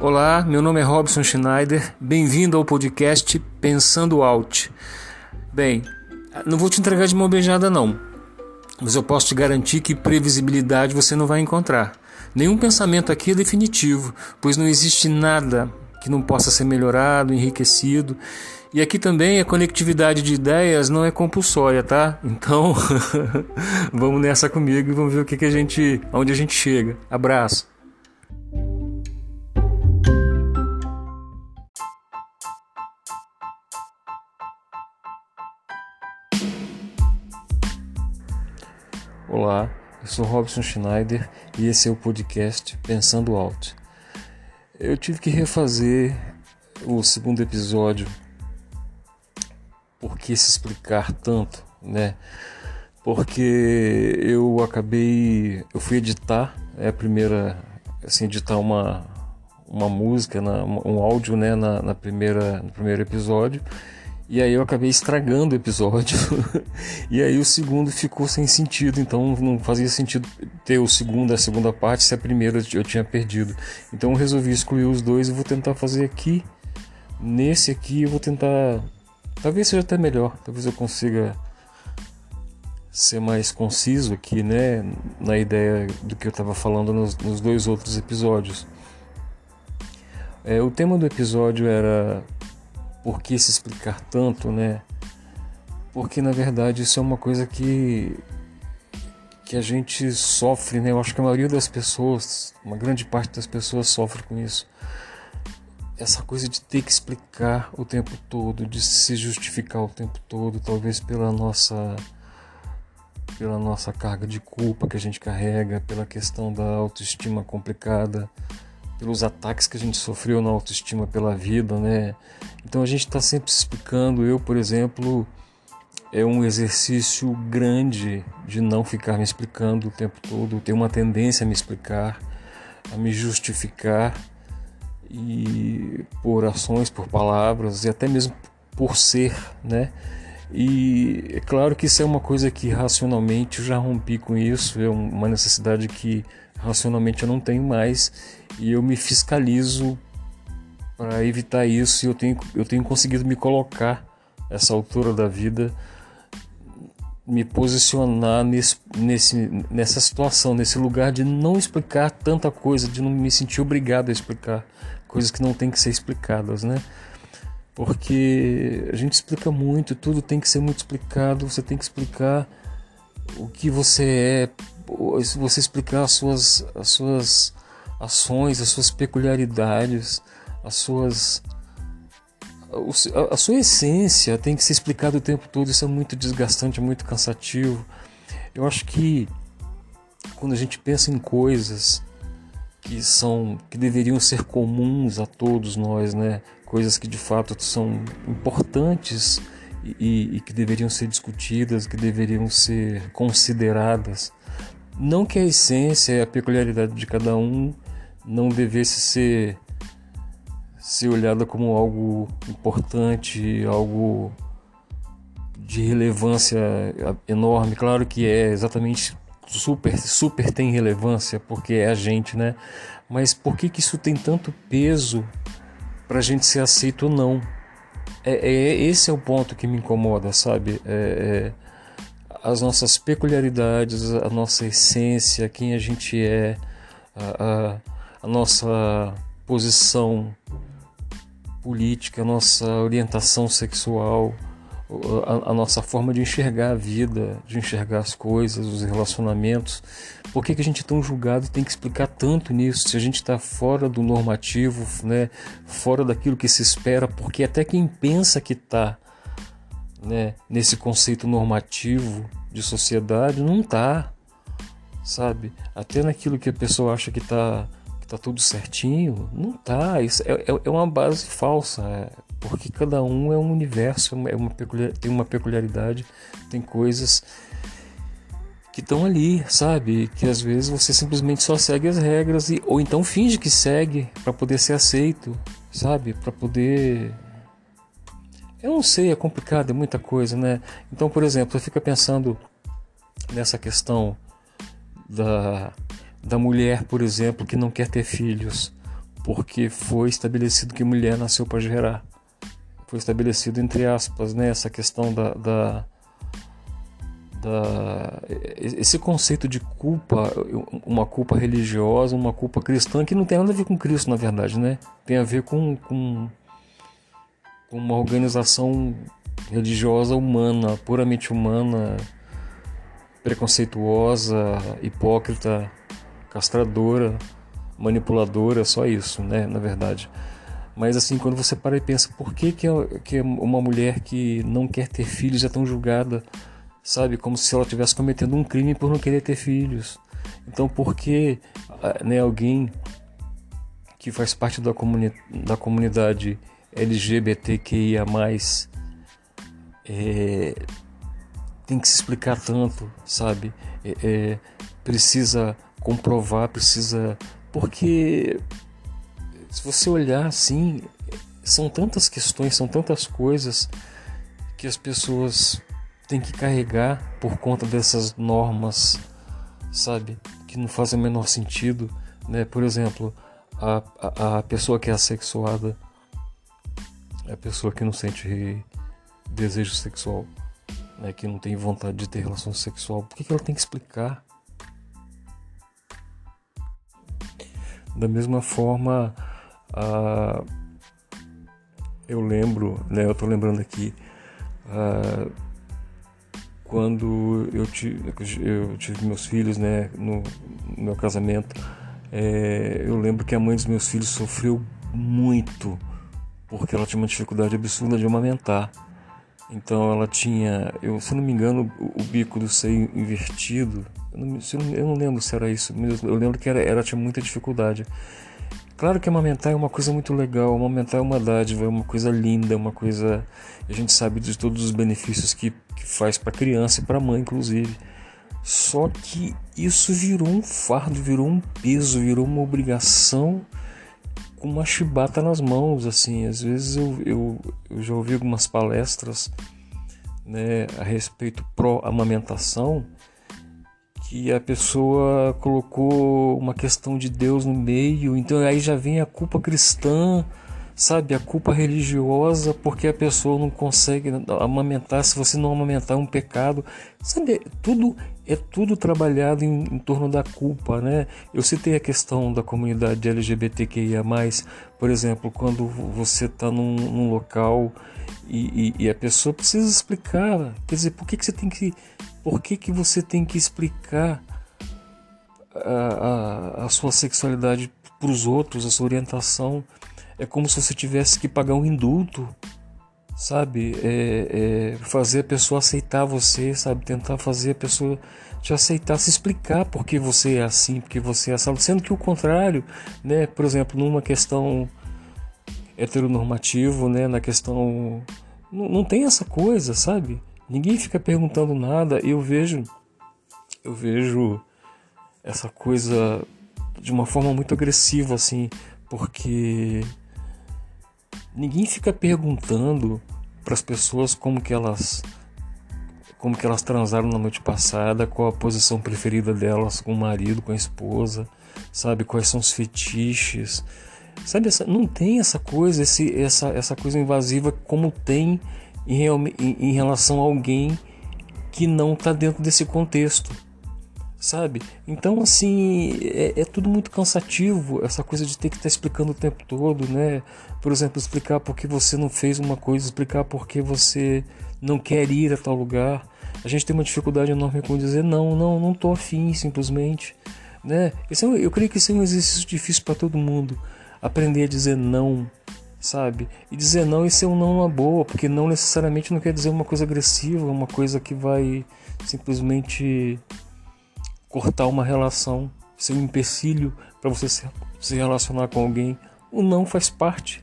Olá, meu nome é Robson Schneider. Bem-vindo ao podcast Pensando Out. Bem, não vou te entregar de mão beijada não, mas eu posso te garantir que previsibilidade você não vai encontrar. Nenhum pensamento aqui é definitivo, pois não existe nada que não possa ser melhorado, enriquecido. E aqui também a conectividade de ideias não é compulsória, tá? Então, vamos nessa comigo e vamos ver o que, que a gente, aonde a gente chega. Abraço. Eu sou Robson Schneider e esse é o podcast Pensando Alto. Eu tive que refazer o segundo episódio por que se explicar tanto, né? Porque eu acabei, eu fui editar, é a primeira, assim, editar uma uma música, um áudio, né, na, na primeira, no primeiro episódio e aí eu acabei estragando o episódio. e aí o segundo ficou sem sentido, então não fazia sentido ter o segundo, a segunda parte, se a primeira eu tinha perdido. Então eu resolvi excluir os dois e vou tentar fazer aqui. Nesse aqui eu vou tentar. Talvez seja até melhor, talvez eu consiga ser mais conciso aqui, né? Na ideia do que eu estava falando nos, nos, dois outros episódios. É, o tema do episódio era por que se explicar tanto, né? Porque na verdade isso é uma coisa que que a gente sofre, né? Eu acho que a maioria das pessoas, uma grande parte das pessoas sofre com isso. Essa coisa de ter que explicar o tempo todo, de se justificar o tempo todo, talvez pela nossa pela nossa carga de culpa que a gente carrega, pela questão da autoestima complicada, pelos ataques que a gente sofreu na autoestima pela vida, né? Então a gente está sempre se explicando. Eu, por exemplo, é um exercício grande de não ficar me explicando o tempo todo. Tenho uma tendência a me explicar, a me justificar e por ações, por palavras e até mesmo por ser, né? E é claro que isso é uma coisa que racionalmente eu já rompi com isso, é uma necessidade que racionalmente eu não tenho mais e eu me fiscalizo para evitar isso e eu tenho, eu tenho conseguido me colocar essa altura da vida me posicionar nesse, nesse, nessa situação, nesse lugar de não explicar tanta coisa, de não me sentir obrigado a explicar coisas que não tem que ser explicadas, né? Porque a gente explica muito, tudo tem que ser muito explicado, você tem que explicar o que você é, se você explicar as suas, as suas ações, as suas peculiaridades, as suas a, sua essência tem que ser explicada o tempo todo. Isso é muito desgastante, é muito cansativo. Eu acho que quando a gente pensa em coisas que são que deveriam ser comuns a todos nós, né? Coisas que de fato são importantes e, e que deveriam ser discutidas, que deveriam ser consideradas. Não que a essência e a peculiaridade de cada um não devesse ser ser olhada como algo importante, algo de relevância enorme. Claro que é exatamente super, super tem relevância porque é a gente, né? Mas por que que isso tem tanto peso para a gente ser aceito ou não? É, é, esse é o ponto que me incomoda, sabe? É, é as nossas peculiaridades, a nossa essência, quem a gente é, a, a, a nossa posição política, a nossa orientação sexual, a, a, nossa forma de enxergar a vida, de enxergar as coisas, os relacionamentos. Por que, que a gente é tão julgado tem que explicar tanto nisso? Se a gente está fora do normativo, né, fora daquilo que se espera, porque até quem pensa que está né, nesse conceito normativo de sociedade, não tá, sabe? Até naquilo que a pessoa acha que tá, que tá tudo certinho, não tá. Isso é, é, é uma base falsa, é, porque cada um é um universo, é uma peculiar, tem uma peculiaridade, tem coisas que estão ali, sabe? Que às vezes você simplesmente só segue as regras e, ou então finge que segue para poder ser aceito, sabe? Para poder eu não sei, é complicado, é muita coisa, né? Então, por exemplo, você fica pensando nessa questão da, da mulher, por exemplo, que não quer ter filhos, porque foi estabelecido que mulher nasceu para gerar. Foi estabelecido entre aspas, né, essa questão da, da, da, esse conceito de culpa, uma culpa religiosa, uma culpa cristã que não tem nada a ver com Cristo, na verdade, né? Tem a ver com, com, com uma organização religiosa humana, puramente humana, preconceituosa, hipócrita, castradora, manipuladora, só isso, né, na verdade. Mas assim, quando você para e pensa, por que, que, que uma mulher que não quer ter filhos é tão julgada, sabe? Como se ela estivesse cometendo um crime por não querer ter filhos. Então, por que ah, né, alguém que faz parte da, comuni da comunidade LGBTQIA+, é, tem que se explicar tanto, sabe? É, é, precisa comprovar, precisa. Porque se você olhar assim, são tantas questões, são tantas coisas que as pessoas têm que carregar por conta dessas normas, sabe? Que não fazem o menor sentido, né? Por exemplo, a, a, a pessoa que é assexuada, a pessoa que não sente desejo sexual né, que não tem vontade de ter relação sexual, por que, que ela tem que explicar? Da mesma forma, ah, eu lembro, né, eu estou lembrando aqui, ah, quando eu tive, eu tive meus filhos né, no, no meu casamento, é, eu lembro que a mãe dos meus filhos sofreu muito porque ela tinha uma dificuldade absurda de amamentar. Então ela tinha, eu, se não me engano, o, o bico do seio invertido. Eu não, eu não, lembro se era isso, mas eu lembro que era, ela tinha muita dificuldade. Claro que amamentar é uma coisa muito legal, amamentar é uma dádiva, é uma coisa linda, é uma coisa. A gente sabe de todos os benefícios que, que faz para criança e para mãe, inclusive. Só que isso virou um fardo, virou um peso, virou uma obrigação com uma chibata nas mãos, assim. Às vezes eu, eu, eu já ouvi algumas palestras né, a respeito pró-amamentação que a pessoa colocou uma questão de Deus no meio, então aí já vem a culpa cristã, sabe, a culpa religiosa porque a pessoa não consegue amamentar, se você não amamentar é um pecado, sabe, tudo é tudo trabalhado em, em, torno da culpa, né? Eu citei a questão da comunidade LGBTQIA+, por exemplo, quando você está num, num, local e, e, e, a pessoa precisa explicar, quer dizer, por que, que você tem que, por que, que você tem que explicar a, a, a sua sexualidade para os outros, a sua orientação? É como se você tivesse que pagar um indulto sabe? É, é, fazer a pessoa aceitar você, sabe? Tentar fazer a pessoa te aceitar, se explicar por que você é assim, porque você é assim, sendo que o contrário, né? Por exemplo, numa questão heteronormativo, né? Na questão não, não tem essa coisa, sabe? Ninguém fica perguntando nada. Eu vejo, eu vejo essa coisa de uma forma muito agressiva, assim, porque ninguém fica perguntando para as pessoas como que elas como que elas transaram na noite passada, qual a posição preferida delas com o marido, com a esposa, sabe, quais são os fetiches. Sabe, essa, não tem essa coisa, esse, essa, essa coisa invasiva como tem em, em, em relação a alguém que não está dentro desse contexto sabe? Então, assim, é, é, tudo muito cansativo, essa coisa de ter que estar tá explicando o tempo todo, né? Por exemplo, explicar por que você não fez uma coisa, explicar por que você não quer ir a tal lugar. A gente tem uma dificuldade enorme com dizer não, não, não tô afim, simplesmente, né? Esse é, eu creio que esse é um exercício difícil para todo mundo, aprender a dizer não, sabe? E dizer não e ser um não uma boa, porque não necessariamente não quer dizer uma coisa agressiva, uma coisa que vai simplesmente cortar uma relação, ser um empecilho para você se, se relacionar com alguém. O não faz parte.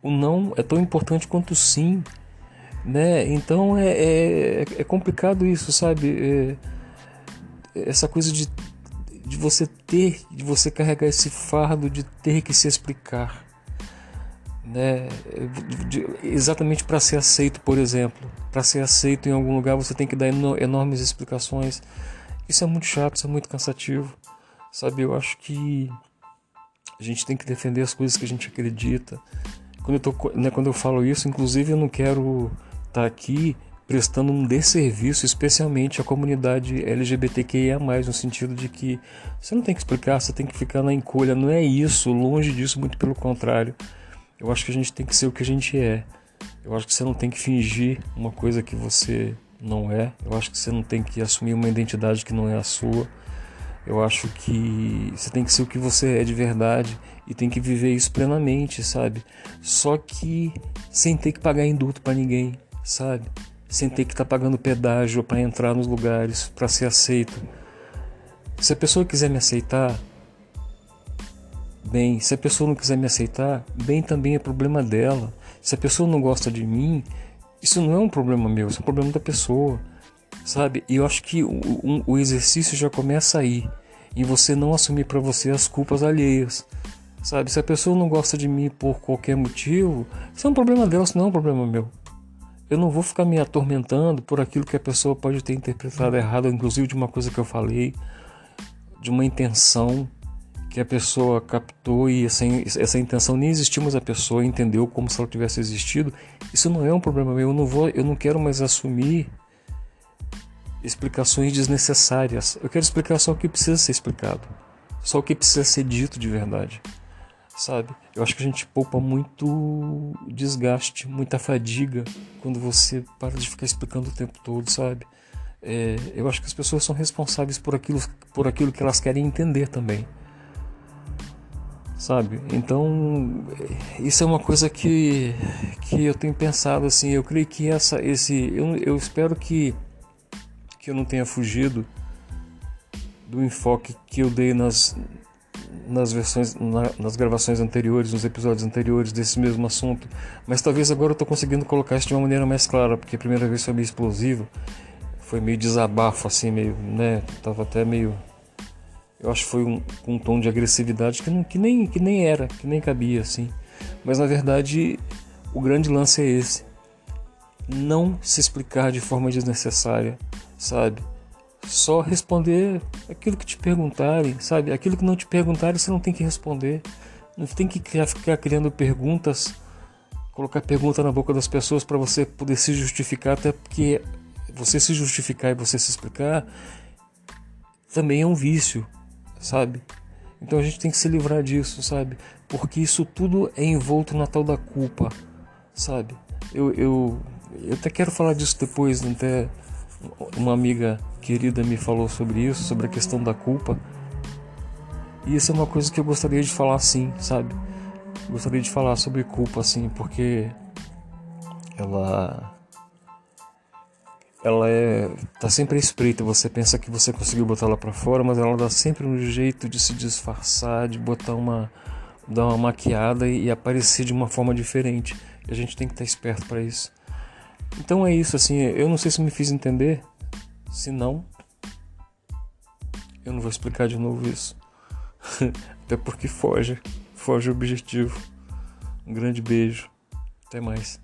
O não é tão importante quanto o sim, né? Então é, é, é complicado isso, sabe? É, essa coisa de, de você ter, de você carregar esse fardo de ter que se explicar, né? De, exatamente para ser aceito, por exemplo, para ser aceito em algum lugar você tem que dar enormes explicações. Isso é muito chato, isso é muito cansativo, sabe? Eu acho que A gente tem que defender as coisas que a gente acredita. Quando eu, tô, né, quando eu falo isso, inclusive eu não quero estar tá aqui prestando um desserviço, especialmente à comunidade LGBTQIA, no sentido de que você não tem que explicar, você tem que ficar na encolha. Não é isso, longe disso, muito pelo contrário. Eu acho que a gente tem que ser o que a gente é. Eu acho que você não tem que fingir uma coisa que você não é. Eu acho que você não tem que assumir uma identidade que não é a sua. Eu acho que você tem que ser o que você é de verdade e tem que viver isso plenamente, sabe? Só que sem ter que pagar indulto para ninguém, sabe? Sem ter que estar tá pagando pedágio para entrar nos lugares, para ser aceito. Se a pessoa quiser me aceitar, bem. Se a pessoa não quiser me aceitar, bem também é problema dela. Se a pessoa não gosta de mim, isso não é um problema meu, isso é um problema da pessoa sabe? E eu acho que o, o exercício já começa aí, em você não assumir para você as culpas alheias, sabe? Se a pessoa não gosta de mim por qualquer motivo, isso é um problema dela, isso não é um problema meu. Eu não vou ficar me atormentando por aquilo que a pessoa pode ter interpretado errado, inclusive de uma coisa que eu falei, de uma intenção que a pessoa captou e essa, essa intenção nem existiu, mas a pessoa entendeu como se ela tivesse existido. Isso não é um problema meu. Eu não vou, eu não quero mais assumir explicações desnecessárias. Eu quero explicar só o que precisa ser explicado, só o que precisa ser dito de verdade, sabe? Eu acho que a gente poupa muito desgaste, muita fadiga quando você para de ficar explicando o tempo todo, sabe? É, eu acho que as pessoas são responsáveis por aquilo, por aquilo que elas querem entender também. Sabe? Então, isso é uma coisa que, que eu tenho pensado assim. Eu creio que essa, esse, eu, eu espero que que eu não tenha fugido do enfoque que eu dei nas, nas versões, na, nas gravações anteriores, nos episódios anteriores desse mesmo assunto, mas talvez agora eu estou conseguindo colocar isso de uma maneira mais clara, porque a primeira vez foi meio explosivo, foi meio desabafo assim, meio, né, tava até meio eu acho que foi um, um tom de agressividade que, não, que, nem, que nem era, que nem cabia assim. Mas na verdade o grande lance é esse: não se explicar de forma desnecessária, sabe? Só responder aquilo que te perguntarem, sabe? Aquilo que não te perguntarem, você não tem que responder. Não tem que ficar criando perguntas, colocar pergunta na boca das pessoas para você poder se justificar, até porque você se justificar e você se explicar também é um vício, sabe? Então a gente tem que se livrar disso, sabe? Porque isso tudo é envolto na tal da culpa, sabe? Eu, eu, eu até quero falar disso depois, até uma amiga querida me falou sobre isso, sobre a questão da culpa. E isso é uma coisa que eu gostaria de falar sim, sabe? Gostaria de falar sobre culpa assim, porque ela ela é tá sempre à espreita, você pensa que você conseguiu botar ela para fora, mas ela dá sempre um jeito de se disfarçar, de botar uma dar uma maquiada e aparecer de uma forma diferente. E a gente tem que estar esperto para isso. Então é isso, assim, eu não sei se me fiz entender. Se não, eu não vou explicar de novo isso. Até porque foge, foge o objetivo. Um grande beijo. Até mais.